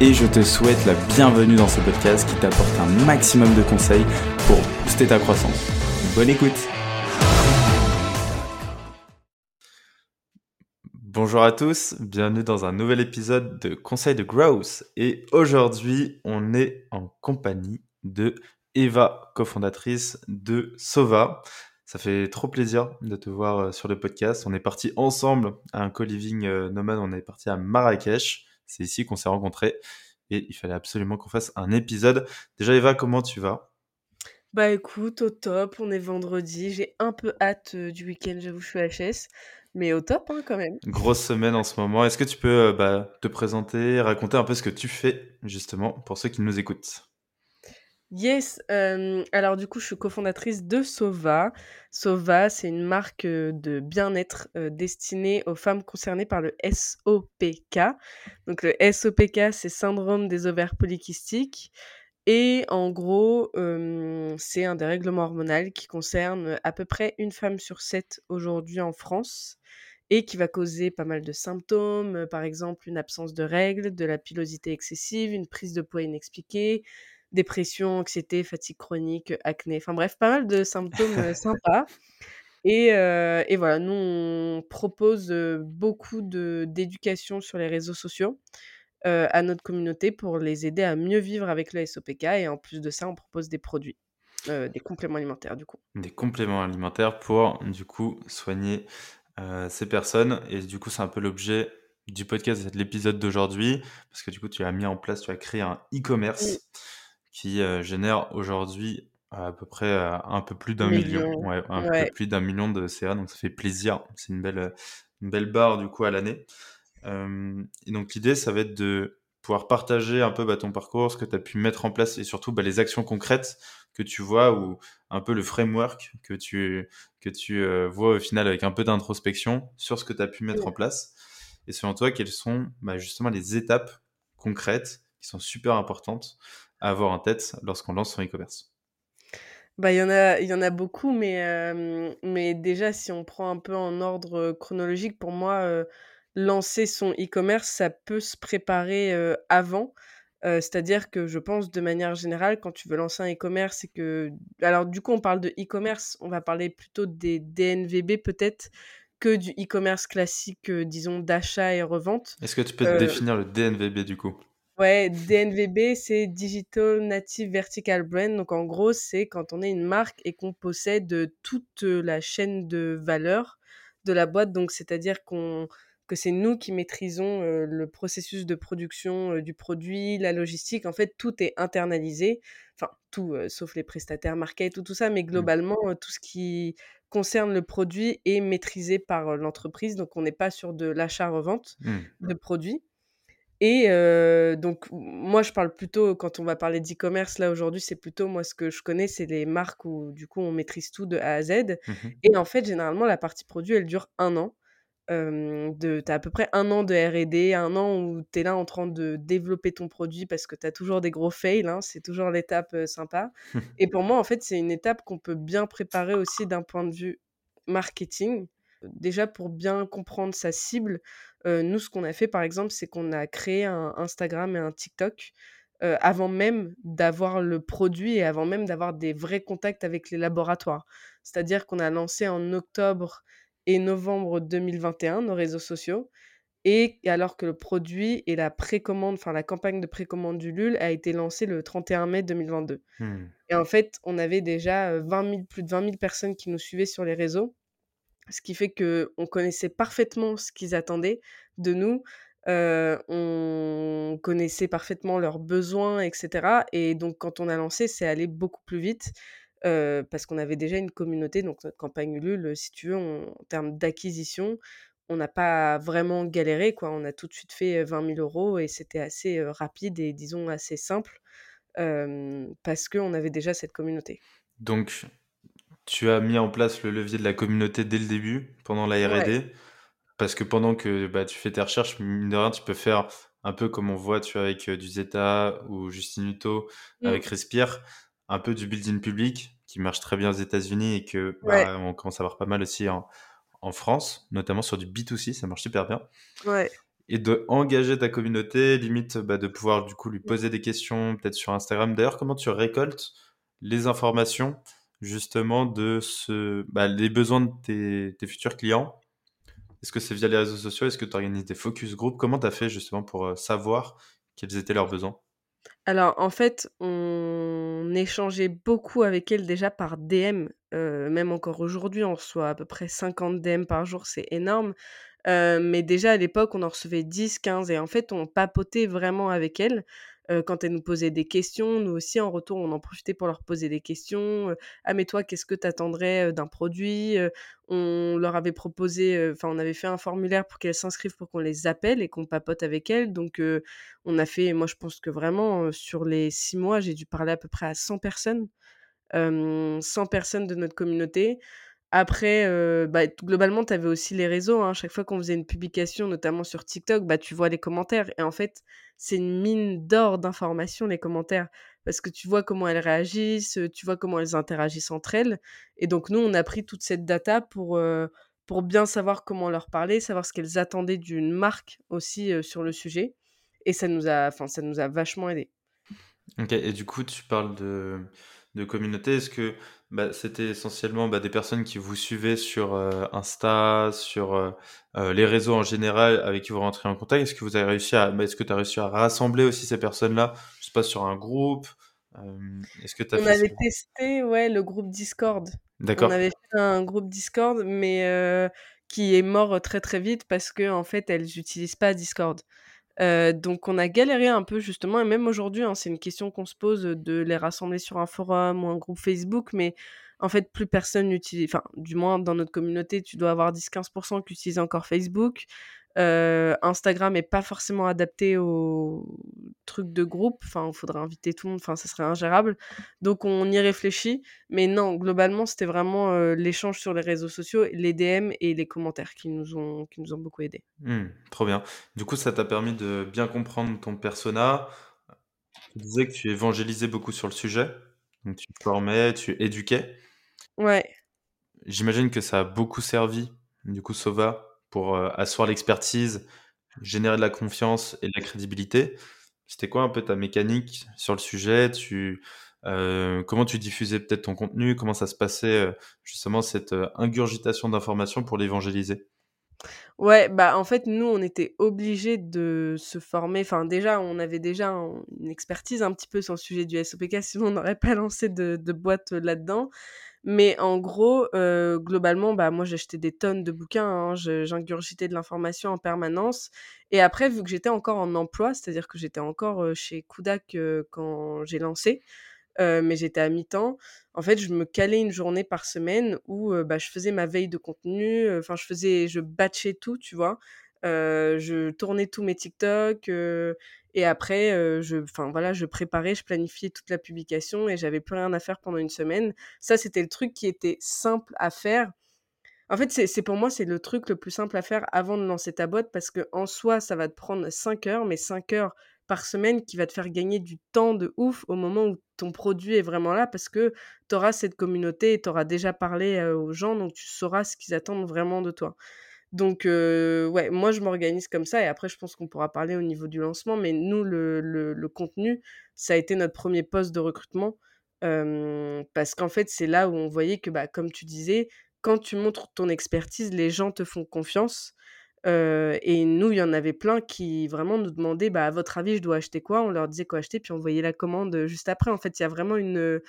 et je te souhaite la bienvenue dans ce podcast qui t'apporte un maximum de conseils pour booster ta croissance. Bonne écoute Bonjour à tous, bienvenue dans un nouvel épisode de Conseil de Growth et aujourd'hui on est en compagnie de Eva, cofondatrice de Sova. Ça fait trop plaisir de te voir euh, sur le podcast. On est parti ensemble à un co-living euh, nomade, on est parti à Marrakech. C'est ici qu'on s'est rencontrés et il fallait absolument qu'on fasse un épisode. Déjà, Eva, comment tu vas? Bah écoute, au top, on est vendredi. J'ai un peu hâte euh, du week-end, j'avoue, je suis HS. Mais au top, hein, quand même. Grosse semaine en ce moment. Est-ce que tu peux euh, bah, te présenter, raconter un peu ce que tu fais, justement, pour ceux qui nous écoutent? Yes, alors du coup, je suis cofondatrice de Sova. Sova, c'est une marque de bien-être destinée aux femmes concernées par le SOPK. Donc le SOPK, c'est syndrome des ovaires polykystiques. Et en gros, c'est un dérèglement hormonal qui concerne à peu près une femme sur sept aujourd'hui en France et qui va causer pas mal de symptômes, par exemple une absence de règles, de la pilosité excessive, une prise de poids inexpliquée, dépression, anxiété, fatigue chronique, acné, enfin bref, pas mal de symptômes sympas. Et, et, voilà, nous, on propose beaucoup d'éducation sur les réseaux sociaux à notre communauté pour les aider à mieux vivre avec le SOPK. Et en plus de ça, on propose des produits, des compléments alimentaires du coup. Des compléments alimentaires pour du coup soigner ces personnes. Et du coup, c'est un peu l'objet du podcast, de l'épisode d'aujourd'hui, parce que du coup, tu as mis en place, tu as créé un e-commerce qui euh, génère aujourd'hui à peu près euh, un peu plus d'un million, ouais, un peu plus d'un million de CA, donc ça fait plaisir. C'est une belle, une belle barre du coup à l'année. Euh, et donc l'idée, ça va être de pouvoir partager un peu bah, ton parcours, ce que tu as pu mettre en place et surtout bah, les actions concrètes que tu vois ou un peu le framework que tu, que tu vois au final avec un peu d'introspection sur ce que tu as pu mettre en place. Et selon toi, quelles sont bah, justement les étapes concrètes qui sont super importantes à avoir en tête lorsqu'on lance son e-commerce bah, il y en a il y en a beaucoup, mais, mais déjà, si on prend un peu en ordre chronologique, pour moi, lancer son e-commerce, ça peut se préparer avant. c'est-à-dire que je pense, de manière générale, quand tu veux lancer un e-commerce et que. Alors, du coup, on parle de e-commerce, on va parler plutôt des DNVB peut-être que du e-commerce classique, disons, d'achat et revente. Est-ce que tu peux définir le DNVB du coup? Ouais, DNVB, c'est Digital Native Vertical Brand. Donc, en gros, c'est quand on est une marque et qu'on possède toute la chaîne de valeur de la boîte. Donc, c'est-à-dire qu'on que c'est nous qui maîtrisons le processus de production du produit, la logistique. En fait, tout est internalisé. Enfin, tout, sauf les prestataires, market, tout, tout ça. Mais mmh. globalement, tout ce qui concerne le produit est maîtrisé par l'entreprise. Donc, on n'est pas sur de l'achat-revente mmh. de produits. Et donc, moi, je parle plutôt, quand on va parler d'e-commerce, là, aujourd'hui, c'est plutôt, moi, ce que je connais, c'est les marques où, du coup, on maîtrise tout de A à Z. Mmh et en fait, généralement, la partie produit, elle dure un an. de, tu as à peu près un an de RD, un an où tu es là en train de développer ton produit parce que tu as toujours des gros fails, hein, c'est toujours l'étape sympa. et pour moi, en fait, c'est une étape qu'on peut bien préparer aussi d'un point de vue marketing. Déjà, pour bien comprendre sa cible, nous, ce qu'on a fait, par exemple, c'est qu'on a créé un Instagram et un TikTok avant même d'avoir le produit et avant même d'avoir des vrais contacts avec les laboratoires. C'est-à-dire qu'on a lancé en octobre et novembre 2021 nos réseaux sociaux. Et alors que le produit et la précommande, enfin la campagne de précommande du LUL a été lancée le 31 mai 2022. Mmh. Et en fait, on avait déjà 20 plus de 20 000 personnes qui nous suivaient sur les réseaux ce qui fait qu'on connaissait parfaitement ce qu'ils attendaient de nous. on connaissait parfaitement leurs besoins, etc. Et donc, quand on a lancé, c'est allé beaucoup plus vite parce qu'on avait déjà une communauté. Donc, notre campagne Ulule, si tu veux, en termes d'acquisition, on n'a pas vraiment galéré, quoi. On a tout de suite fait, 20 000 euros et c'était assez, rapide et disons assez simple, parce qu'on avait déjà cette communauté. Donc tu as mis en place le levier de la communauté dès le début, pendant la R&D? Parce que pendant que, bah, tu fais tes recherches, mine de rien, tu peux faire un peu comme on voit, tu vois, avec, du Zeta ou Justin Hutto, avec Mmh. Respire, un peu du building public qui marche très bien aux États-Unis et que, Ouais. bah, on commence à voir pas mal aussi en en France, notamment sur du B2C, ça marche super bien Ouais. et de engager ta communauté, limite, bah, de pouvoir du coup lui Mmh. poser des questions, peut-être sur Instagram. D'ailleurs, comment tu récoltes les informations justement de ce bah, les besoins de tes futurs clients? Est-ce que c'est via les réseaux sociaux? Est-ce que tu organises des focus group? Comment tu as fait justement pour, heu, savoir quels étaient leurs besoins? Alors, en fait, on échangeait beaucoup avec elle déjà par DM, heu, même encore aujourd'hui, on reçoit à peu près 50 DM par jour, c'est énorme. Heu, mais déjà à l'époque, on en recevait 10-15 et en fait, on papotait vraiment avec elle, heu, quand elle nous posait des questions. Nous aussi, en retour, on en profitait pour leur poser des questions, heu: «Ah mais toi, qu'est-ce que tu attendrais, heu, d'un produit?» on leur avait proposé, enfin, on avait fait un formulaire pour qu'elles s'inscrivent pour qu'on les appelle et qu'on papote avec elles. Donc, on a fait moi, je pense que vraiment, sur les 6 mois, j'ai dû parler à peu près à 100 personnes, hem, 100 personnes de notre communauté. Après, bah, globalement, tu avais aussi les réseaux, hein. Chaque fois qu'on faisait une publication, notamment sur TikTok, bah, tu vois les commentaires et en fait, c'est une mine d'or d'informations, les commentaires. Parce que tu vois comment elles réagissent, heu, tu vois comment elles interagissent entre elles et donc nous, on a pris toute cette data pour, heu, pour bien savoir comment leur parler, savoir ce qu'elles attendaient d'une marque aussi, heu, sur le sujet et ça nous a ça nous a vachement aidés. OK et du coup, tu parles de de communauté. Est-ce que, bah, c'était essentiellement, bah, des personnes qui vous suivaient sur, heu, Insta, sur, heu heu, les réseaux en général avec qui vous rentrez en contact? Est-ce que vous avez réussi à bah, est-ce que tu as réussi à rassembler aussi ces personnes-là, je sais pas, sur un groupe? Est-ce que tu as On fait avait testé, ouais, le groupe Discord. On D'accord. avait fait un groupe Discord, mais qui est mort, très, très vite parce qu'en fait, elles utilisent pas Discord. Heu, donc on a galéré un peu justement et même aujourd'hui, hein, c'est une question qu'on se pose, de les rassembler sur un forum ou un groupe Facebook, mais en fait, plus personne n'utilise enfin, du moins dans notre communauté, tu dois avoir 10-15% qui utilisent encore Facebook. Heu, Instagram est pas forcément adapté aux trucs de groupe, enfin, il faudrait inviter tout le monde, enfin, ça serait ingérable. Donc on y réfléchit, mais non, globalement, c'était vraiment, heu, l'échange sur les réseaux sociaux, les DM et les commentaires qui nous ont qui nous ont beaucoup aidés. Mmh, trop bien. Du coup, ça t'a permis de bien comprendre ton persona. Tu disais que tu évangélisais beaucoup sur le sujet, donc tu formais, tu éduquais. Ouais. J'imagine que ça a beaucoup servi, du coup, Sova, pour, heu, asseoir l'expertise, générer de la confiance et de la crédibilité. C'était quoi un peu ta mécanique sur le sujet? Tu, heu, comment tu diffusais peut-être ton contenu? Comment ça se passait, heu, justement cette, ingurgitation d'informations pour l'évangéliser? Ouais, bah, en fait, nous, on était obligés de se former. Enfin, déjà, on avait déjà un une expertise un petit peu sur le sujet du SOPK, sinon on n'aurait pas lancé de boîte, là-dedans. Mais en gros, heu, globalement, bah, moi, j'achetais des tonnes de bouquins, hein, j'ingurgitais de l'information en permanence et après, vu que j'étais encore en emploi, c'est-à-dire que j'étais encore, heu, chez Kudak, heu, quand j'ai lancé, mais j'étais à mi-temps. En fait, je me calais une journée par semaine où, bah, je faisais ma veille de contenu, enfin je faisais je batchais tout, tu vois? Je tournais tous mes TikTok, et après, je voilà, je préparais, je planifiais toute la publication et j'avais plus rien à faire pendant une semaine. Ça, c'était le truc qui était simple à faire. En fait, c'est pour moi, c'est le truc le plus simple à faire avant de lancer ta boîte parce que en soi, ça va te prendre 5 heures, mais 5 heures par semaine qui va te faire gagner du temps de ouf au moment où ton produit est vraiment là parce que tu auras cette communauté et tu auras déjà parlé, aux gens, donc tu sauras ce qu'ils attendent vraiment de toi. Donc ouais, moi je m'organise comme ça et après je pense qu'on pourra parler au niveau du lancement, mais nous le le contenu, ça a été notre premier poste de recrutement, parce qu'en fait, c'est là où on voyait que, bah, comme tu disais, quand tu montres ton expertise, les gens te font confiance, et nous, il y en avait plein qui vraiment nous demandaient: «Bah, à votre avis, je dois acheter quoi?» on leur disait quoi acheter, puis on voyait la commande, juste après. En fait, il y a vraiment une,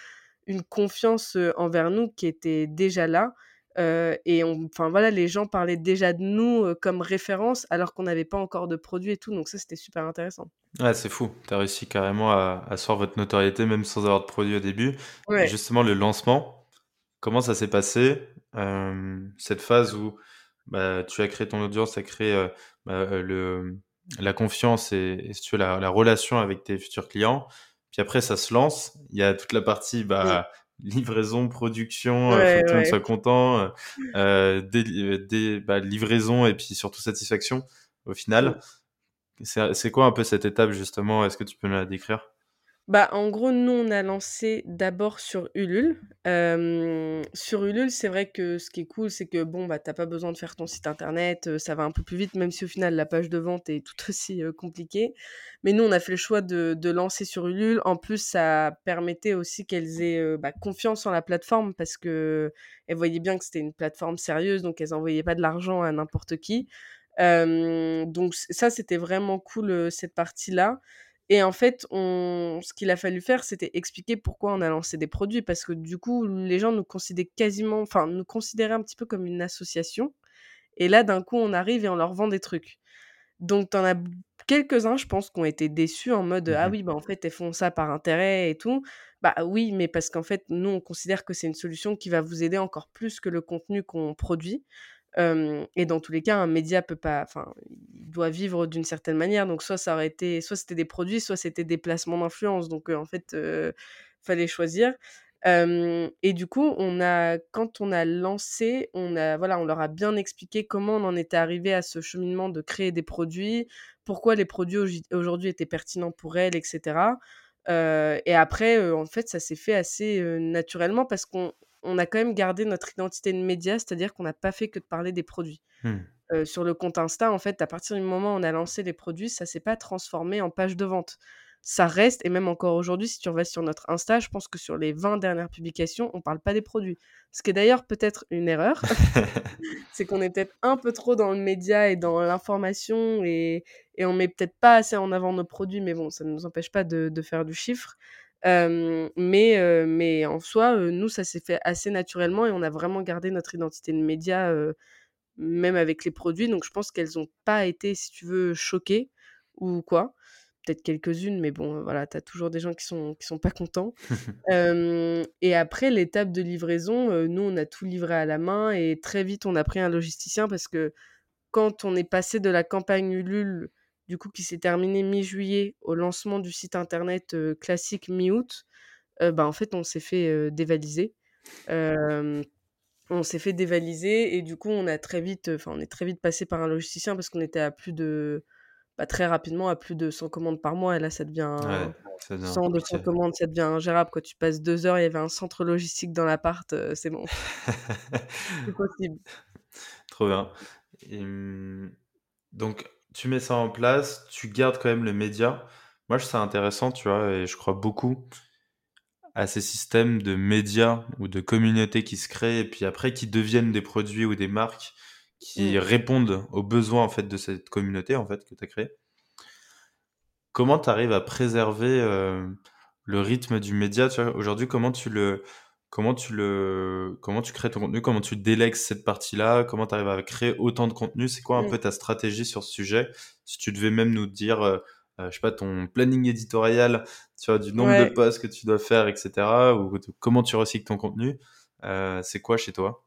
une confiance, envers nous qui était déjà là, et enfin voilà, les gens parlaient déjà de nous, comme référence alors qu'on n'avait pas encore de produit et tout, donc ça, c'était super intéressant. Ouais, c'est fou. Tu as réussi carrément à asseoir votre notoriété même sans avoir de produit au début Ouais. justement le lancement, comment ça s'est passé? Cette phase où bah, tu as créé ton audience, tu as créé bah, le, la confiance et, si tu veux, la, relation avec tes futurs clients. Puis après, ça se lance. Il y a toute la partie bah, livraison, production, il faut que tout le monde soit content, euh, des, bah, livraison et puis surtout satisfaction au final. C'est quoi un peu cette étape justement? Est-ce que tu peux nous la décrire? Bah, en gros, nous, on a lancé d'abord sur Ulule. sur Ulule, c'est vrai que ce qui est cool, c'est que bon, bah, t'as pas besoin de faire ton site internet, ça va un peu plus vite, même si au final, la page de vente est tout aussi compliquée. Mais nous, on a fait le choix de, lancer sur Ulule. En plus, ça permettait aussi qu'elles aient bah, confiance en la plateforme parce que elles voyaient bien que c'était une plateforme sérieuse, donc elles envoyaient pas de l'argent à n'importe qui. donc ça, c'était vraiment cool, cette partie-là. Et en fait, on... ce qu'il a fallu faire, c'était expliquer pourquoi on a lancé des produits, parce que du coup, les gens nous considéraient quasiment, enfin, nous considéraient un petit peu comme une association. Et là, d'un coup, on arrive et on leur vend des trucs. Donc, t'en as quelques-uns, je pense, qui ont été déçus en mode Ah mmh oui, bah en fait, elles font ça par intérêt et tout. Bah oui, mais parce qu'en fait, nous, on considère que c'est une solution qui va vous aider encore plus que le contenu qu'on produit et dans tous les cas, un média peut pas, enfin, doit vivre d'une certaine manière. Donc soit ça aurait été, soit c'était des produits, soit c'était des placements d'influence. Donc en fait, il fallait choisir. et du coup, on a, quand on a lancé, on a, voilà, on leur a bien expliqué comment on en était arrivé à ce cheminement de créer des produits, pourquoi les produits aujourd'hui étaient pertinents pour elles, etc. et après, en fait, ça s'est fait assez naturellement parce qu'on on a quand même gardé notre identité de média, c'est-à-dire qu'on n'a pas fait que de parler des produits. Mmh. sur le compte Insta, en fait, à partir du moment où on a lancé les produits, ça s'est pas transformé en page de vente. Ça reste, et même encore aujourd'hui, si tu vas sur notre Insta, je pense que sur les 20 dernières publications, on parle pas des produits. Ce qui est d'ailleurs peut-être une erreur. c'est qu'on est peut-être un peu trop dans le média et dans l'information et, et on met peut-être pas assez en avant nos produits, mais bon, ça ne nous empêche pas de, de faire du chiffre mais, mais en soi, nous, ça s'est fait assez naturellement et on a vraiment gardé notre identité de média, même avec les produits. Donc je pense qu'elles n'ont pas été, si tu veux, choquées ou quoi. Peut-être quelques-unes, mais bon, voilà, tu as toujours des gens qui sont, qui sont pas contents. et après, l'étape de livraison, nous, on a tout livré à la main et très vite, on a pris un logisticien parce que quand on est passé de la campagne Ulule du coup qui s'est terminé mi-juillet au lancement du site internet classique mi-août, bah, en fait on s'est fait dévaliser. on s'est fait dévaliser et du coup on a très vite, enfin on est très vite passé par un logisticien parce qu'on était à plus de, bah, très rapidement à plus de 100 commandes par mois et là ça devient, ouais, 100 200 commandes ça devient ingérable quand tu passes deux heures il y avait un centre logistique dans l'appart c'est bon. C'est possible. Trop bien. Donc tu mets ça en place, tu gardes quand même le média. Moi, je trouve ça intéressant, tu vois, et je crois beaucoup à ces systèmes de médias ou de communautés qui se créent et puis après qui deviennent des produits ou des marques qui mmh. répondent aux besoins en fait de cette communauté en fait que tu as créée. Comment tu arrives à préserver euh, le rythme du média, Aujourd'hui, comment tu le Comment tu le, comment tu crées ton contenu, comment tu délègues cette partie-là, comment tu arrives à créer autant de contenu, c'est quoi un peu ta stratégie sur ce sujet? Si tu devais même nous dire, euh, euh, je sais pas, ton planning éditorial, tu vois, du nombre de posts que tu dois faire, etc., ou comment tu recycles ton contenu, euh, c'est quoi chez toi?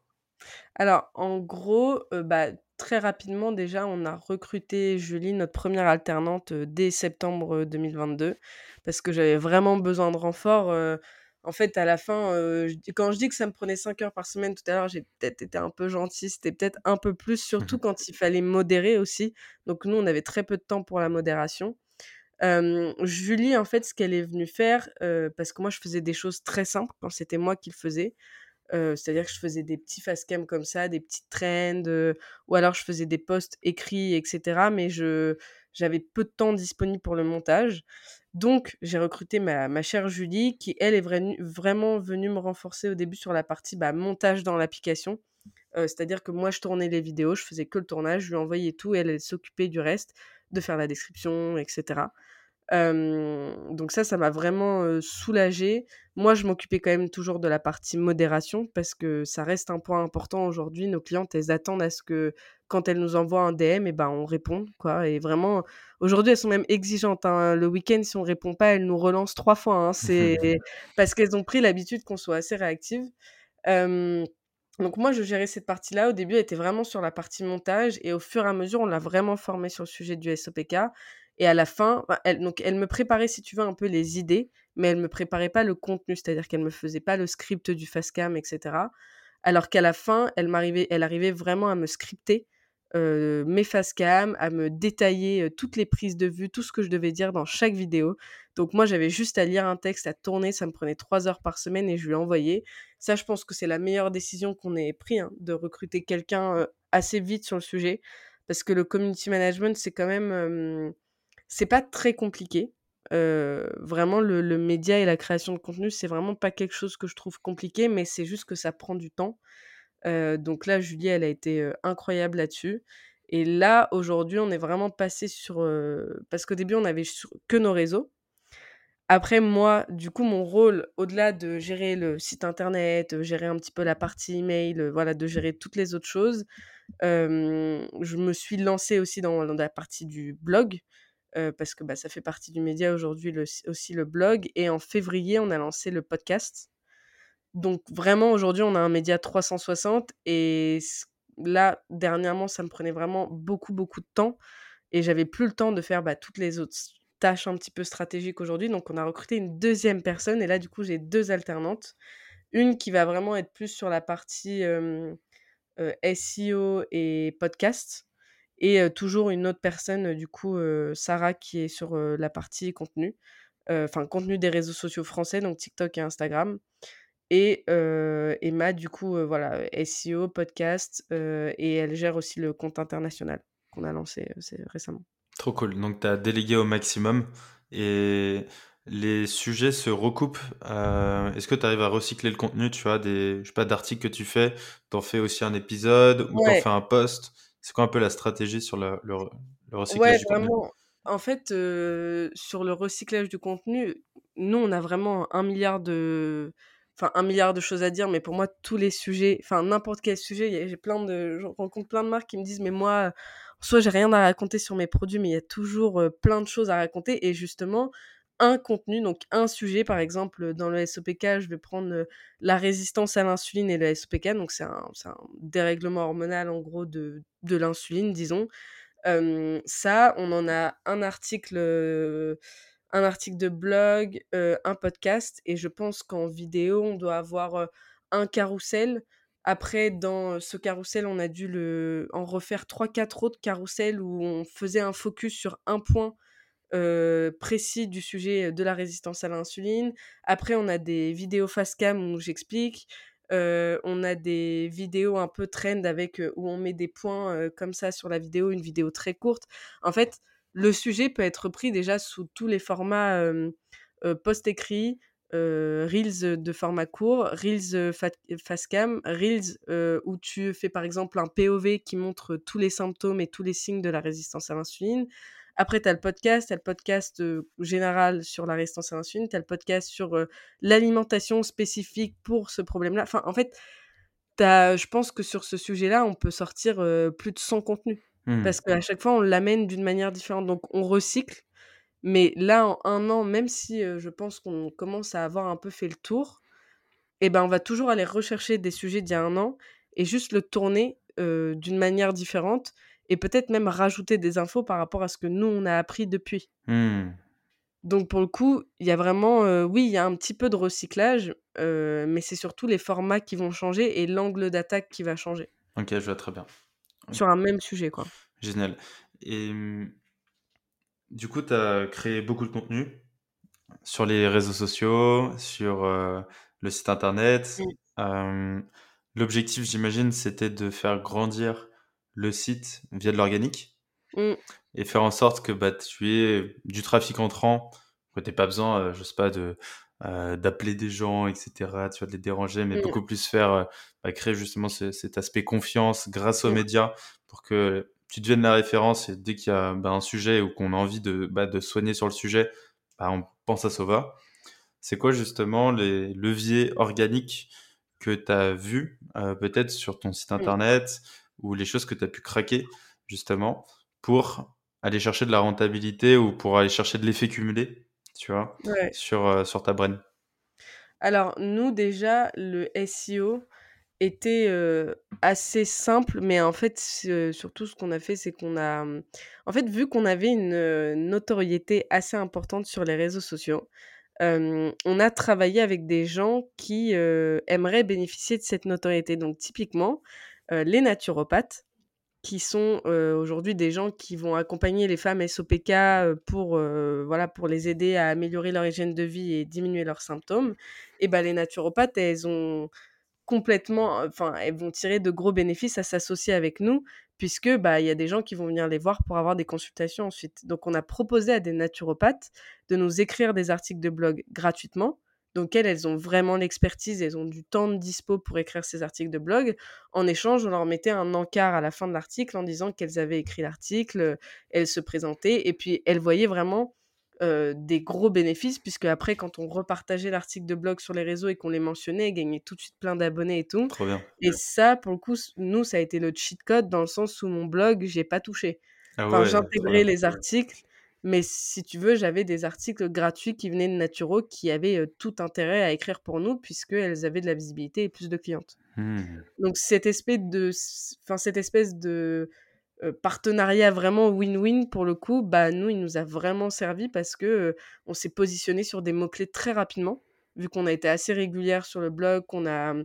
Alors, en gros, bah, très rapidement déjà, on a recruté Julie, notre première alternante, dès septembre 2022, parce que j'avais vraiment besoin de renfort en fait, à la fin, quand je dis que ça me prenait 5 heures par semaine tout à l'heure, j'ai peut-être été un peu gentille, c'était peut-être un peu plus, surtout mmh quand il fallait modérer aussi. Donc nous, on avait très peu de temps pour la modération. Julie, en fait, ce qu'elle est venue faire, parce que moi, je faisais des choses très simples quand c'était moi qui le faisais. c'est-à-dire que je faisais des petits fast cam comme ça, des petites trends, ou alors je faisais des posts écrits, etc. Mais je j'avais peu de temps disponible pour le montage. Donc, j'ai recruté ma, chère Julie, qui, elle, est vraiment venue me renforcer au début sur la partie bah, montage dans l'application. Euh, c'est-à-dire que moi, je tournais les vidéos, je faisais que le tournage, je lui envoyais tout, et elle, elle s'occupait du reste, de faire la description, etc donc ça, ça m'a vraiment soulagée. Moi, je m'occupais quand même toujours de la partie modération parce que ça reste un point important aujourd'hui. Nos clientes, elles attendent à ce que quand elles nous envoient un DM, et ben on réponde quoi. Et vraiment, aujourd'hui, elles sont même exigeantes. Hein. Le week-end, si on répond pas, elles nous relancent trois fois. Hein. C'est parce qu'elles ont pris l'habitude qu'on soit assez réactive. Donc moi, je gérais cette partie-là. Au début, elle était vraiment sur la partie montage et au fur et à mesure, on l'a vraiment formée sur le sujet du SOPK et à la fin, elle donc elle me préparait, si tu veux, un peu les idées, mais elle me préparait pas le contenu, c'est-à-dire qu'elle me faisait pas le script du Fastcam et cetera. Alors qu'à la fin, elle elle arrivait vraiment à me scripter mes face cam, à me détailler toutes les prises de vue, tout ce que je devais dire dans chaque vidéo. Donc moi, j'avais juste à lire un texte, à tourner, ça me prenait trois heures par semaine et je lui envoyais. Ça, je pense que c'est la meilleure décision qu'on ait pris, hein, de recruter quelqu'un assez vite sur le sujet, parce que le community management, c'est quand même, c'est pas très compliqué. vraiment, le, média et la création de contenu, c'est vraiment pas quelque chose que je trouve compliqué, mais c'est juste que ça prend du temps donc là, Julie, elle a été incroyable là-dessus. Et là, aujourd'hui, on est vraiment passé sur. parce qu'au début, on avait que nos réseaux. Après, moi, du coup, mon rôle, au-delà de gérer le site internet, gérer un petit peu la partie email, voilà, de gérer toutes les autres choses, je me suis lancée aussi dans, la partie du blog. Parce que bah, ça fait partie du média aujourd'hui aussi le blog. Et en février, on a lancé le podcast. Donc vraiment, aujourd'hui, on a un média 360 et là, dernièrement, ça me prenait vraiment beaucoup, beaucoup de temps et j'avais plus le temps de faire bah, toutes les autres tâches un petit peu stratégiques aujourd'hui. Donc on a recruté une deuxième personne et là, du coup, j'ai deux alternantes. Une qui va vraiment être plus sur la partie SEO et podcast et toujours une autre personne, du coup, Sarah, qui est sur la partie contenu, enfin contenu des réseaux sociaux français, donc TikTok et Instagram. Et Emma, du coup, voilà, SEO, podcast, et elle gère aussi le compte international qu'on a lancé récemment. Trop cool. Donc, tu as délégué au maximum et les sujets se recoupent. Est-ce que tu arrives à recycler le contenu Tu vois, des, je sais pas, d'articles que tu fais, tu en fais aussi un épisode ou tu en fais un post? C'est quoi un peu la stratégie sur le, le, recyclage du vraiment. Contenu en fait, sur le recyclage du contenu, nous, on a vraiment un milliard de enfin un milliard de choses à dire, mais pour moi tous les sujets, enfin n'importe quel sujet, j'ai plein de, je rencontre plein de marques qui me disent mais moi, soit j'ai rien à raconter sur mes produits, mais il y a toujours plein de choses à raconter et justement un contenu, donc un sujet par exemple dans le SOPK, je vais prendre la résistance à l'insuline et le SOPK, donc c'est un, dérèglement hormonal en gros de, de l'insuline, disons. ça, on en a un article un article de blog, un podcast, et je pense qu'en vidéo, on doit avoir un carrousel. Après, dans ce carrousel, on a dû le... en refaire 3-4 autres carousels où on faisait un focus sur un point précis du sujet de la résistance à l'insuline. Après, on a des vidéos face cam où j'explique. on a des vidéos un peu trend avec où on met des points comme ça sur la vidéo, une vidéo très courte. En fait, le sujet peut être pris déjà sous tous les formats post-écrit, Reels de format court, Reels cam, Reels où tu fais par exemple un POV qui montre tous les symptômes et tous les signes de la résistance à l'insuline. Après, tu as le podcast, tu as le podcast général sur la résistance à l'insuline, tu as le podcast sur l'alimentation spécifique pour ce problème-là. Enfin, en fait, je pense que sur ce sujet-là, on peut sortir plus de 100 contenus. Mmh. Parce qu'à chaque fois, on l'amène d'une manière différente. Donc, on recycle. Mais là, en un an, même si je pense qu'on commence à avoir un peu fait le tour, eh ben, on va toujours aller rechercher des sujets d'il y a un an et juste le tourner d'une manière différente et peut-être même rajouter des infos par rapport à ce que nous, on a appris depuis. Mmh. Donc, pour le coup, il y a vraiment, oui, il y a un petit peu de recyclage, mais c'est surtout les formats qui vont changer et l'angle d'attaque qui va changer. Ok, je vois très bien. Sur un même sujet, quoi. Génial. Et du coup, tu as créé beaucoup de contenu sur les réseaux sociaux, sur le site internet. L'objectif, j'imagine, c'était de faire grandir le site via de l'organique mmh. et faire en sorte que bah, tu aies du trafic entrant, que tu n'aies pas besoin, je sais pas, de, d'appeler des gens, etc. Tu vas les déranger, mais mmh. beaucoup plus faire, bah, créer justement cet aspect confiance grâce aux médias pour que tu deviennes la référence et dès qu'il y a bah, un sujet ou qu'on a envie de, bah, de soigner sur le sujet, bah, on pense à Sova. C'est quoi justement les leviers organiques que tu as vus euh, peut-être sur ton site internet ou les choses que tu as pu craquer justement pour aller chercher de la rentabilité ou pour aller chercher de l'effet cumulé, tu vois, sur, euh, sur ta brand Alors, nous, déjà, le SEO, était, assez simple, mais en fait, surtout ce qu'on a fait, c'est qu'on a, en fait, vu qu'on avait une, notoriété assez importante sur les réseaux sociaux, on a travaillé avec des gens qui, aimeraient bénéficier de cette notoriété. Donc typiquement, les naturopathes qui sont, aujourd'hui des gens qui vont accompagner les femmes SOPK, pour, voilà, pour les aider à améliorer leur hygiène de vie et diminuer leurs symptômes et ben les naturopathes, elles ont complètement enfin, elles vont tirer de gros bénéfices à s'associer avec nous puisque, bah, il y a des gens qui vont venir les voir pour avoir des consultations ensuite. Donc on a proposé à des naturopathes de nous écrire des articles de blog gratuitement donc elles, elles ont vraiment l'expertise, elles ont du temps de dispo pour écrire ces articles de blog. En échange, on leur mettait un encart à la fin de l'article en disant qu'elles avaient écrit l'article, elles se présentaient, et puis elles voyaient vraiment des gros bénéfices, puisque après, quand on repartageait l'article de blog sur les réseaux et qu'on les mentionnait, elles gagnaient tout de suite plein d'abonnés et tout. Trop bien. Et ça, pour le coup, nous, ça a été le cheat code dans le sens où mon blog, j'ai pas touché. Ah enfin, j'intégrais les articles mais si tu veux, j'avais des articles gratuits qui venaient de Naturo qui avaient tout intérêt à écrire pour nous puisqu'elles avaient de la visibilité et plus de clientes. Mmh. Donc cette espèce de, enfin cette espèce de partenariat vraiment win-win pour le coup, bah nous il nous a vraiment servi parce que on s'est positionné sur des mots clés très rapidement vu qu'on a été assez régulière sur le blog, qu'on a mmh,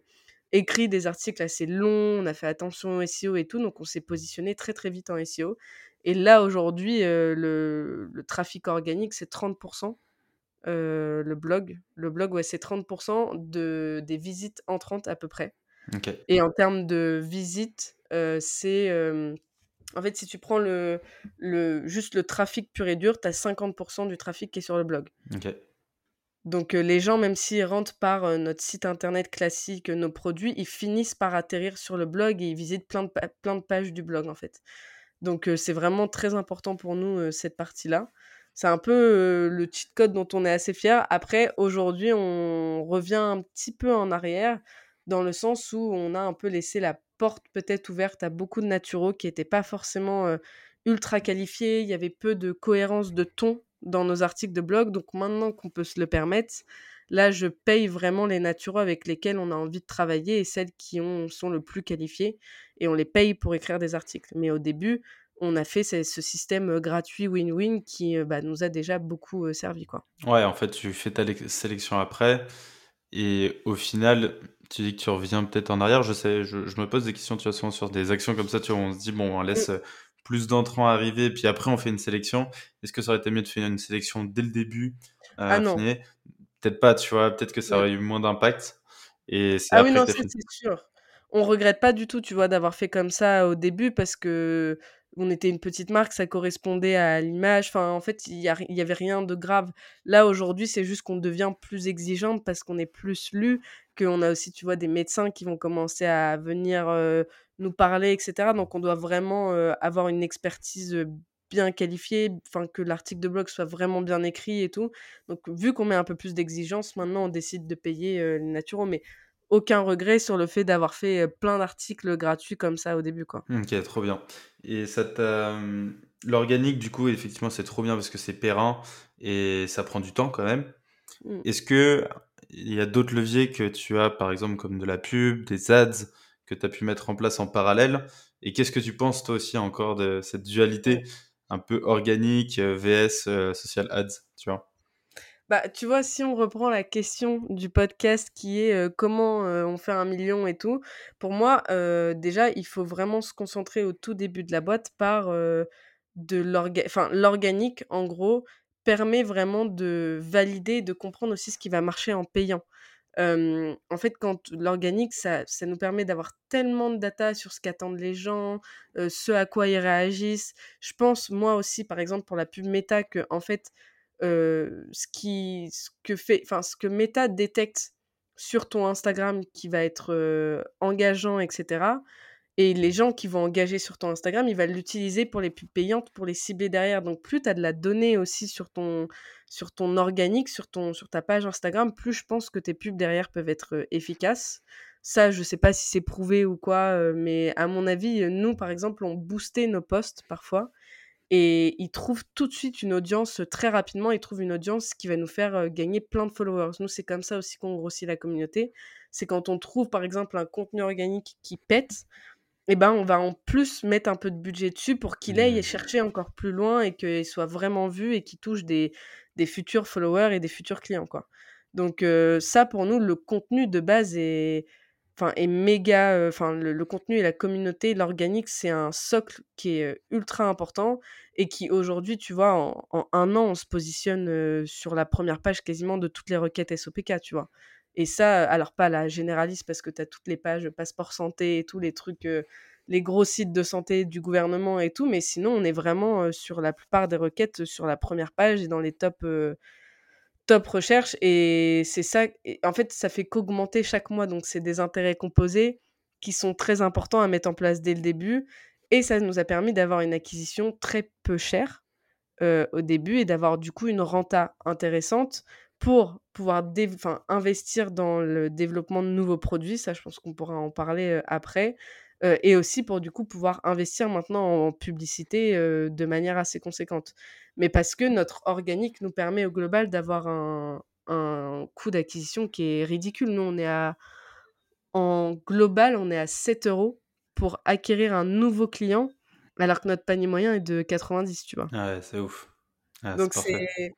écrit des articles assez longs, on a fait attention au SEO et tout, donc on s'est positionné très très vite en SEO. Et là, aujourd'hui, le, trafic organique, c'est 30%. le blog, le blog, ouais, c'est 30% de, des visites entrantes à peu près. Et en termes de visites, c'est. en fait, si tu prends le, le, juste le trafic pur et dur, tu as 50% du trafic qui est sur le blog. Donc les gens, même s'ils rentrent par notre site internet classique, nos produits, ils finissent par atterrir sur le blog et ils visitent plein de, plein de pages du blog en fait. Donc c'est vraiment très important pour nous cette partie-là. C'est un peu le cheat code dont on est assez fier. Après, aujourd'hui, on revient un petit peu en arrière dans le sens où on a un peu laissé la porte peut-être ouverte à beaucoup de naturaux qui n'étaient pas forcément ultra qualifiés. Il y avait peu de cohérence de ton dans nos articles de blog. Donc maintenant qu'on peut se le permettre, là, je paye vraiment les naturaux avec lesquels on a envie de travailler et celles qui ont, sont le plus qualifiées et on les paye pour écrire des articles. Mais au début, on a fait ce, système gratuit win-win qui bah, nous a déjà beaucoup servi. Quoi. Ouais, en fait, tu fais ta sélection après et au final, tu dis que tu reviens peut-être en arrière. Je sais, je, me pose des questions, tu vois, sur des actions comme ça, tu vois, on se dit, bon, on laisse mmh. Plus d'entrants arriver, puis après, on fait une sélection. Est-ce que ça aurait été mieux de faire une sélection dès le début Ah non. Peut-être pas, tu vois, peut-être que ça aurait eu moins d'impact. Et ah oui, non, c'est sûr on regrette pas du tout, tu vois, d'avoir fait comme ça au début parce que on était une petite marque, ça correspondait à l'image. Enfin, en fait, il y, y, avait rien de grave. Là, aujourd'hui, c'est juste qu'on devient plus exigeante parce qu'on est plus lu, qu'on a aussi, tu vois, des médecins qui vont commencer à venir nous parler, etc. Donc, on doit vraiment avoir une expertise bien qualifiée, enfin, que l'article de blog soit vraiment bien écrit et tout. Donc, vu qu'on met un peu plus d'exigence, maintenant, on décide de payer les naturaux. Aucun regret sur le fait d'avoir fait plein d'articles gratuits comme ça au début. Quoi. Ok, trop bien. Et ça L'organique, du coup, effectivement, c'est trop bien parce que c'est périn et ça prend du temps quand même. Mmh. Est-ce que il y a d'autres leviers que tu as, par exemple, comme de la pub, des ads, que tu as pu mettre en place en parallèle? Et qu'est-ce que tu penses, toi aussi, encore de cette dualité un peu organique, VS, social ads, tu vois? Bah, tu vois, si on reprend la question du podcast qui est comment on fait un million et tout, pour moi, déjà, il faut vraiment se concentrer au tout début de la boîte par de l'organique, en gros, permet vraiment de valider, de comprendre aussi ce qui va marcher en payant. en fait, quand l'organique, ça, ça nous permet d'avoir tellement de data sur ce qu'attendent les gens, ce à quoi ils réagissent. Je pense, moi aussi, par exemple, pour la pub méta, que en fait, ce, qui, ce, que fait, ce que Meta détecte sur ton Instagram qui va être engageant, etc. Et les gens qui vont engager sur ton Instagram, ils vont l'utiliser pour les pubs payantes, pour les cibler derrière. Donc plus tu as de la donnée aussi sur ton, sur ton organique, sur, ton, sur ta page Instagram, plus je pense que tes pubs derrière peuvent être efficaces. Ça, je sais pas si c'est prouvé ou quoi, mais à mon avis, nous, par exemple, on boostait nos posts parfois et ils trouvent tout de suite une audience très rapidement. Ils trouvent une audience qui va nous faire gagner plein de followers. Nous, c'est comme ça aussi qu'on grossit la communauté. C'est quand on trouve, par exemple, un contenu organique qui pète, eh ben, on va en plus mettre un peu de budget dessus pour qu'il aille mmh. chercher encore plus loin et qu'il soit vraiment vu et qu'il touche des, des futurs followers et des futurs clients, quoi. Donc ça, pour nous, le contenu de base est enfin est méga enfin le, contenu et la communauté l'organique c'est un socle qui est ultra important et qui aujourd'hui tu vois en, un an on se positionne sur la première page quasiment de toutes les requêtes SOPK tu vois. Et ça alors pas la généraliste parce que tu as toutes les pages passeport santé et tous les trucs les gros sites de santé du gouvernement et tout mais sinon on est vraiment sur la plupart des requêtes sur la première page et dans les tops top recherche et c'est ça en fait ça fait qu'augmenter chaque mois. Donc c'est des intérêts composés qui sont très importants à mettre en place dès le début et ça nous a permis d'avoir une acquisition très peu chère au début et d'avoir du coup une renta intéressante pour pouvoir investir dans le développement de nouveaux produits. Ça je pense qu'on pourra en parler après et aussi pour du coup pouvoir investir maintenant en publicité de manière assez conséquente. Mais parce que notre organique nous permet au global d'avoir un, coût d'acquisition qui est ridicule. Nous, on est à, en global, on est à 7 euros pour acquérir un nouveau client, alors que notre panier moyen est de 90, tu vois. Ah ouais, c'est ouf. Ah, Donc c'est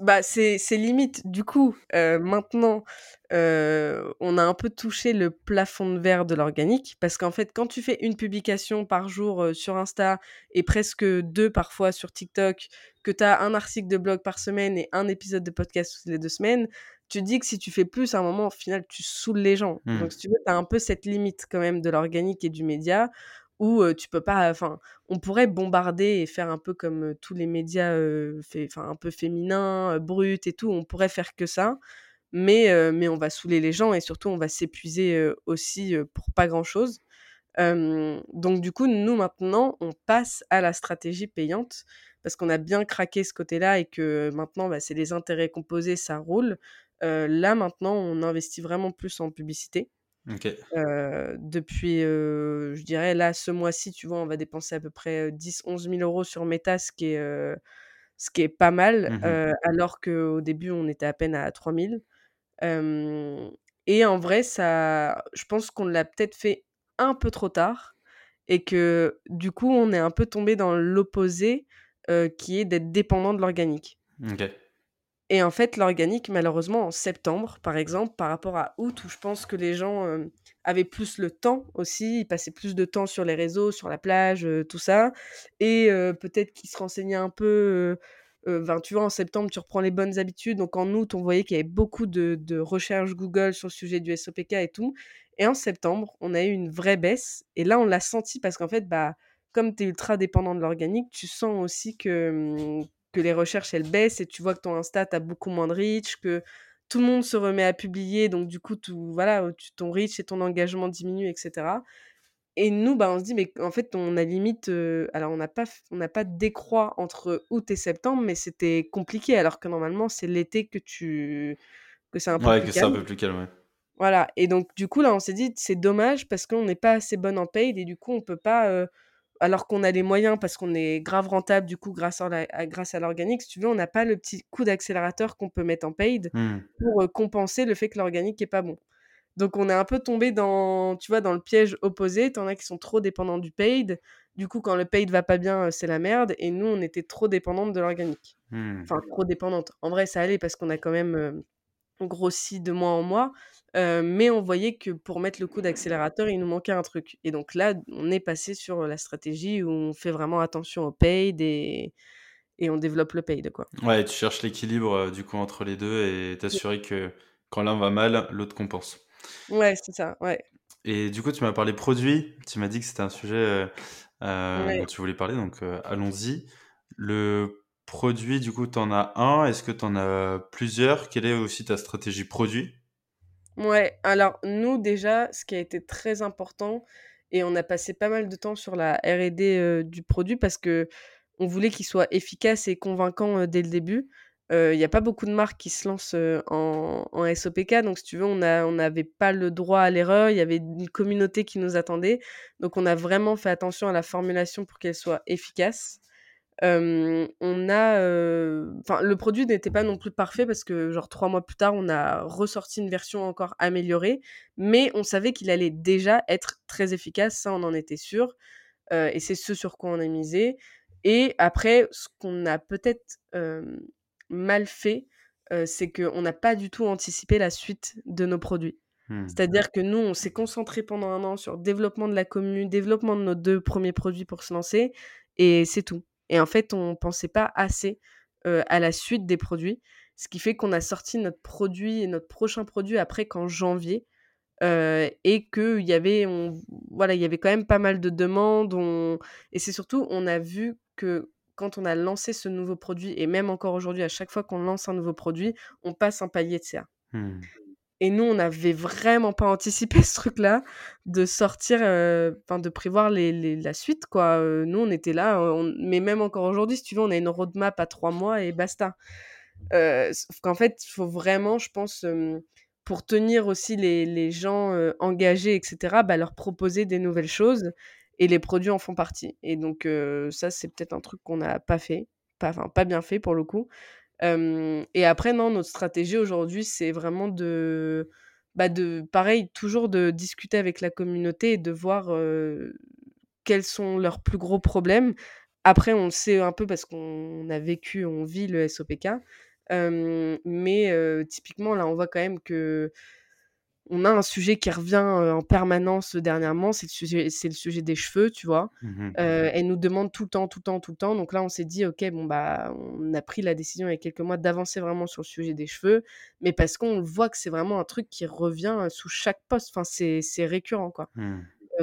bah, c'est limite. Du coup, maintenant, on a un peu touché le plafond de verre de l'organique parce qu'en fait, quand tu fais une publication par jour, sur Insta et presque deux parfois sur TikTok, que tu as un article de blog par semaine et un épisode de podcast toutes les deux semaines, tu dis que si tu fais plus, à un moment, au final, tu saoules les gens. Mmh. Donc si tu veux, tu as un peu cette limite quand même de l'organique et du média où tu peux pas enfin on pourrait bombarder et faire un peu comme tous les médias enfin un peu féminins bruts et tout on pourrait faire que ça mais mais on va saouler les gens et surtout on va s'épuiser aussi pour pas grand chose donc du coup nous maintenant on passe à la stratégie payante parce qu'on a bien craqué ce côté-là et que maintenant bah, c'est les intérêts composés ça roule. Là maintenant on investit vraiment plus en publicité depuis, je dirais là, ce mois-ci, tu vois, on va dépenser à peu près, 10-11 000 euros sur Meta, ce qui est, ce qui est pas mal, mmh alors qu'au début, on était à peine à 3 000. et en vrai, ça je pense qu'on l'a peut-être fait un peu trop tard et que, du coup, on est un peu tombé dans l'opposé, qui est d'être dépendant de l'organique. OK. Et en fait, l'organique, malheureusement, en septembre, par exemple, par rapport à août, où je pense que les gens avaient plus le temps aussi, ils passaient plus de temps sur les réseaux, sur la plage, tout ça, et peut-être qu'ils se renseignaient un peu. Ben, tu vois, en septembre, tu reprends les bonnes habitudes. Donc en août, on voyait qu'il y avait beaucoup de, de recherches Google sur le sujet du SOPK et tout. Et en septembre, on a eu une vraie baisse. Et là, on l'a senti parce qu'en fait, bah, comme tu es ultra dépendant de l'organique, tu sens aussi que, mmh, que les recherches, elles baissent et tu vois que ton Insta, a beaucoup moins de reach, que tout le monde se remet à publier, donc du coup, tout, voilà, ton reach et ton engagement diminuent, etc. Et nous, bah, on se dit, mais en fait, on a limite. alors, on n'a pas, on n'a pas décroît entre août et septembre, mais c'était compliqué, alors que normalement, c'est l'été que tu. que c'est un peu ouais, que c'est un peu plus calme, ouais. Voilà. Et donc, du coup, là, on s'est dit, c'est dommage parce qu'on n'est pas assez bonne en paid et du coup, on peut pas alors qu'on a les moyens parce qu'on est grave rentable du coup grâce à, grâce à l'organique, si tu veux, on n'a pas le petit coup d'accélérateur qu'on peut mettre en paid mmh. pour compenser le fait que l'organique est pas bon. Donc on est un peu tombé dans, tu vois, dans le piège opposé. T'en as qui sont trop dépendants du paid. Du coup, quand le paid va pas bien, c'est la merde. Et nous, on était trop dépendantes de l'organique. Mmh. Enfin, trop dépendante. En vrai, ça allait parce qu'on a quand même grossi de mois en mois mais on voyait que pour mettre le coup d'accélérateur, il nous manquait un truc. Et donc là, on est passé sur la stratégie où on fait vraiment attention au paid et, et on développe le paid. Quoi. Ouais, tu cherches l'équilibre du coup entre les deux et t'assurer que quand l'un va mal, l'autre compense. Ouais, c'est ça, ouais. Et du coup, tu m'as parlé produit, tu m'as dit que c'était un sujet dont tu voulais parler, donc allons-y. Le produit, du coup, tu en as un, est-ce que tu en as plusieurs? Quelle est aussi ta stratégie produit? Ouais, alors nous déjà, ce qui a été très important et on a passé pas mal de temps sur la R&D, du produit parce que on voulait qu'il soit efficace et convaincant, dès le début. Il y a pas beaucoup de marques qui se lancent, en SOPK donc si tu veux, on n'avait pas le droit à l'erreur, il y avait une communauté qui nous attendait. Donc on a vraiment fait attention à la formulation pour qu'elle soit efficace. On a, enfin, le produit n'était pas non plus parfait parce que genre 3 mois plus tard, on a ressorti une version encore améliorée, mais on savait qu'il allait déjà être très efficace, ça on en était sûr, et c'est ce sur quoi on a misé et après ce qu'on a peut-être, mal fait, c'est qu'on n'a pas du tout anticipé la suite de nos produits. Mmh. C'est-à-dire que nous, on s'est concentré pendant un an sur le développement de la commune, développement de nos 2 premiers produits pour se lancer et c'est tout. Et en fait, on pensait pas assez, à la suite des produits, ce qui fait qu'on a sorti notre produit et notre prochain produit après qu'en janvier, et qu'il y avait voilà, il y avait quand même pas mal de demandes, et c'est surtout, on a vu que quand on a lancé ce nouveau produit et même encore aujourd'hui, à chaque fois qu'on lance un nouveau produit, on passe un palier de CA. Mmh. Et nous, on n'avait vraiment pas anticipé ce truc-là, de sortir, enfin de prévoir les la suite quoi, nous on était là, mais même encore aujourd'hui, si tu veux, on a une roadmap à trois mois et basta. sauf qu'en fait, il faut vraiment, je pense, pour tenir aussi les les gens, engagés et cetera, bah, leur proposer des nouvelles choses et les produits en font partie et donc ça, c'est peut-être un truc qu'on n'a pas fait, pas enfin pas bien fait pour le coup. Et après non, notre stratégie aujourd'hui, c'est vraiment de, bah, de pareil, toujours de discuter avec la communauté et de voir, quels sont leurs plus gros problèmes. Après, on le sait un peu parce qu'on a vécu, on vit le SOPK. mais typiquement, là, on voit quand même que on a un sujet qui revient en permanence dernièrement, c'est le sujet, c'est le sujet des cheveux, tu vois? Mmh elle nous demande tout le temps, tout le temps, tout le temps. Donc là, on s'est dit, ok, bon bah, on a pris la décision il y a quelques mois d'avancer vraiment sur le sujet des cheveux, mais parce qu'on voit que c'est vraiment un truc qui revient sous chaque poste. Enfin, c'est, c'est récurrent, quoi. Mmh.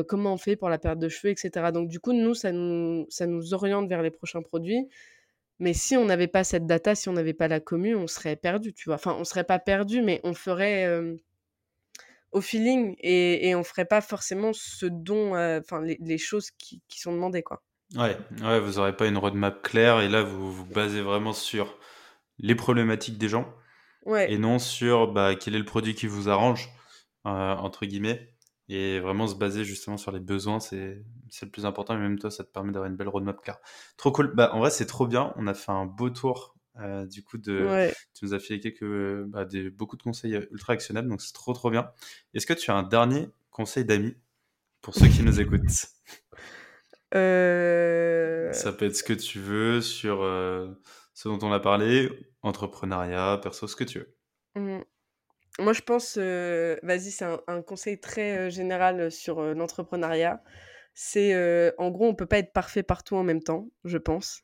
comment on fait pour la perte de cheveux, etc. Donc du coup, nous, ça nous, ça nous oriente vers les prochains produits. Mais si on n'avait pas cette data, si on n'avait pas la commu, on serait perdu, tu vois? Enfin, on serait pas perdu, mais on ferait au feeling et, et on ferait pas forcément ce dont, enfin, les, les, choses qui, qui, sont demandées, quoi. Ouais, ouais vous n'aurez pas une roadmap claire et là, vous vous basez vraiment sur les problématiques des gens ouais. et non sur bah, quel est le produit qui vous arrange, euh, entre guillemets. Et vraiment se baser justement sur les besoins, c'est le plus important. Et même toi, ça te permet d'avoir une belle roadmap claire. Trop cool. Bah, en vrai, c'est trop bien. On a fait un beau tour euh, du coup, de, ouais. tu nous as fait quelques, bah, des, beaucoup de conseils ultra actionnables, donc c'est trop trop bien. Est-ce que tu as un dernier conseil d'amis pour ceux qui nous écoutent? Euh... Ça peut être ce que tu veux sur euh, ce dont on a parlé, entrepreneuriat, perso, ce que tu veux. Mmh. Moi, je pense, euh, vas-y, c'est un, un, conseil très euh, général sur euh, l'entrepreneuriat. C'est, en gros, on peut pas être parfait partout en même temps, je pense.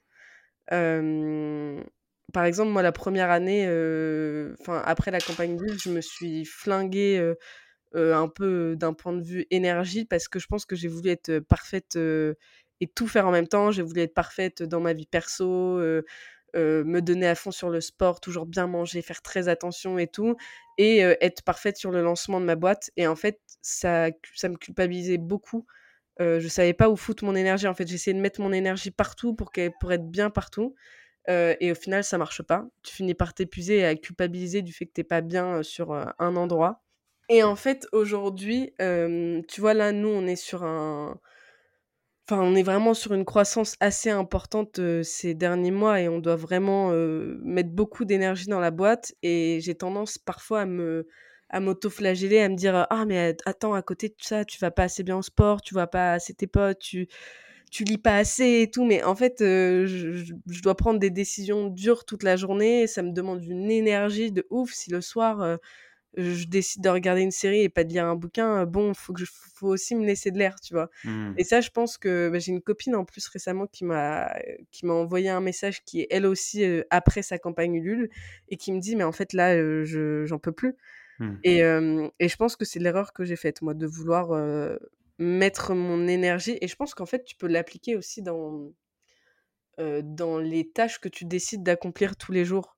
Par exemple, moi, la première année, enfin, après la campagne Bulle, je me suis flinguée un peu d'un point de vue énergie parce que je pense que j'ai voulu être parfaite et tout faire en même temps. J'ai voulu être parfaite dans ma vie perso, me donner à fond sur le sport, toujours bien manger, faire très attention et tout, et être parfaite sur le lancement de ma boîte. Et en fait, ça, ça me culpabilisait beaucoup. Euh, je savais pas où foutre mon énergie. En fait, j'essayais de mettre mon énergie partout pour, pour être bien partout. Et au final, ça marche pas. Tu finis par t'épuiser et à culpabiliser du fait que t'es pas bien sur un endroit. Et en fait, aujourd'hui, tu vois, là, nous, on est sur un, Enfin, on est vraiment sur une croissance assez importante ces derniers mois et on doit vraiment mettre beaucoup d'énergie dans la boîte. Et j'ai tendance parfois à me à m'auto-flageller, à me dire ah mais attends à côté de ça tu vas pas assez bien au sport, tu vas pas assez tes potes, tu tu lis pas assez et tout. Mais en fait je, je, dois prendre des décisions dures toute la journée. Et ça me demande une énergie de ouf si le soir je décide de regarder une série et pas de lire un bouquin, bon, faut que je, faut aussi me laisser de l'air, tu vois. Mmh. Et ça, je pense que bah, j'ai une copine en plus récemment qui m'a qui m'a envoyé un message qui est elle aussi euh, après sa campagne Ulule et qui me dit mais en fait là, euh, je j'en peux plus. Mmh. Et, euh, et je pense que c'est l'erreur que j'ai faite moi de vouloir mettre mon énergie. Et je pense qu'en fait tu peux l'appliquer aussi dans dans les tâches que tu décides d'accomplir tous les jours.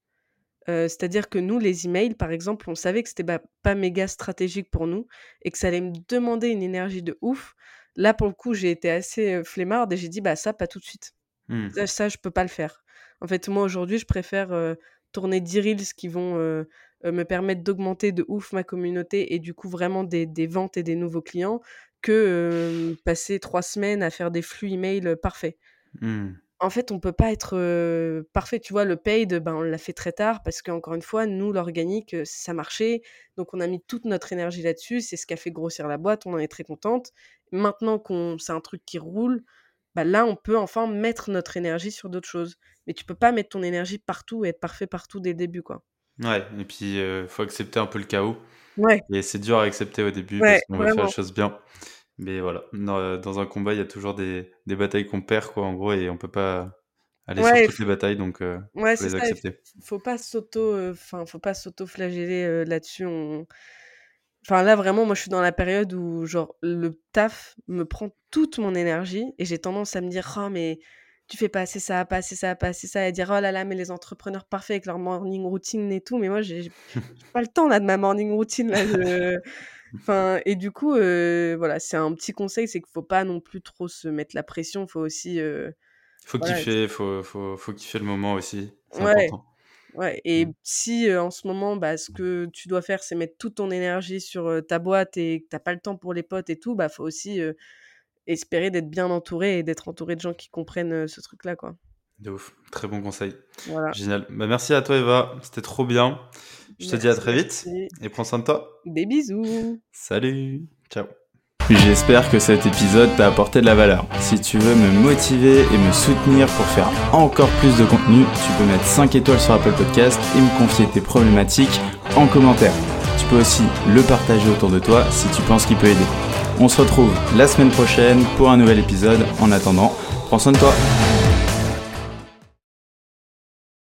C'est-à-dire que nous, les emails, par exemple, on savait que c'était pas, pas méga stratégique pour nous et que ça allait me demander une énergie de ouf. Là, pour le coup, j'ai été assez flemmarde et j'ai dit, bah ça, pas tout de suite. Mmh. Ça, ça, je peux pas le faire. En fait, moi, aujourd'hui, je préfère tourner 10 reels qui vont me permettre d'augmenter de ouf ma communauté et du coup, vraiment des, des ventes et des nouveaux clients que passer trois semaines à faire des flux emails parfaits. Mmh. en fait, on peut pas être parfait. Tu vois, le paid, ben, on l'a fait très tard parce qu'encore une fois, nous, l'organique, ça marchait. Donc, on a mis toute notre énergie là-dessus. C'est ce qui a fait grossir la boîte. On en est très contente. Maintenant qu'on c'est un truc qui roule, bah là, on peut enfin mettre notre énergie sur d'autres choses. Mais tu peux pas mettre ton énergie partout et être parfait partout dès le début, quoi. Ouais, et puis il faut accepter un peu le chaos. Ouais. Et c'est dur à accepter au début parce qu'on veut faire les choses bien. Mais voilà, dans, un combat, il y a toujours des, des batailles qu'on perd, quoi, en gros, et on peut pas aller sur toutes les batailles, donc euh, ouais, faut les accepter. faut pas s'auto, euh, enfin, faut pas s'auto-flageller euh, là-dessus. Enfin, là, vraiment, moi, je suis dans la période où, genre, le taf me prend toute mon énergie et j'ai tendance à me dire, oh, mais tu fais pas assez ça, pas assez ça, pas assez ça, et dire, oh là là, mais les entrepreneurs parfaits avec leur morning routine et tout, mais moi, j'ai pas le temps, là, de ma morning routine, là, Enfin, et du coup, voilà, c'est un petit conseil, c'est qu'il faut pas non plus trop se mettre la pression, faut aussi. faut kiffer, faut, faut, faut, kiffer le moment aussi, ouais. important. Ouais, et mmh. si en ce moment, bah, ce que tu dois faire, c'est mettre toute ton énergie sur ta boîte et que t'as pas le temps pour les potes et tout, bah, faut aussi espérer d'être bien entouré et d'être entouré de gens qui comprennent ce truc-là, quoi. De ouf, très bon conseil. Voilà. Génial. Bah, merci à toi, Eva, c'était trop bien. Je te dis à très vite et prends soin de toi. Des bisous. Salut. Ciao. J'espère que cet épisode t'a apporté de la valeur. Si tu veux me motiver et me soutenir pour faire encore plus de contenu, tu peux mettre 5 étoiles sur Apple Podcast et me confier tes problématiques en commentaire. Tu peux aussi le partager autour de toi si tu penses qu'il peut aider. On se retrouve la semaine prochaine pour un nouvel épisode. En attendant, prends soin de toi.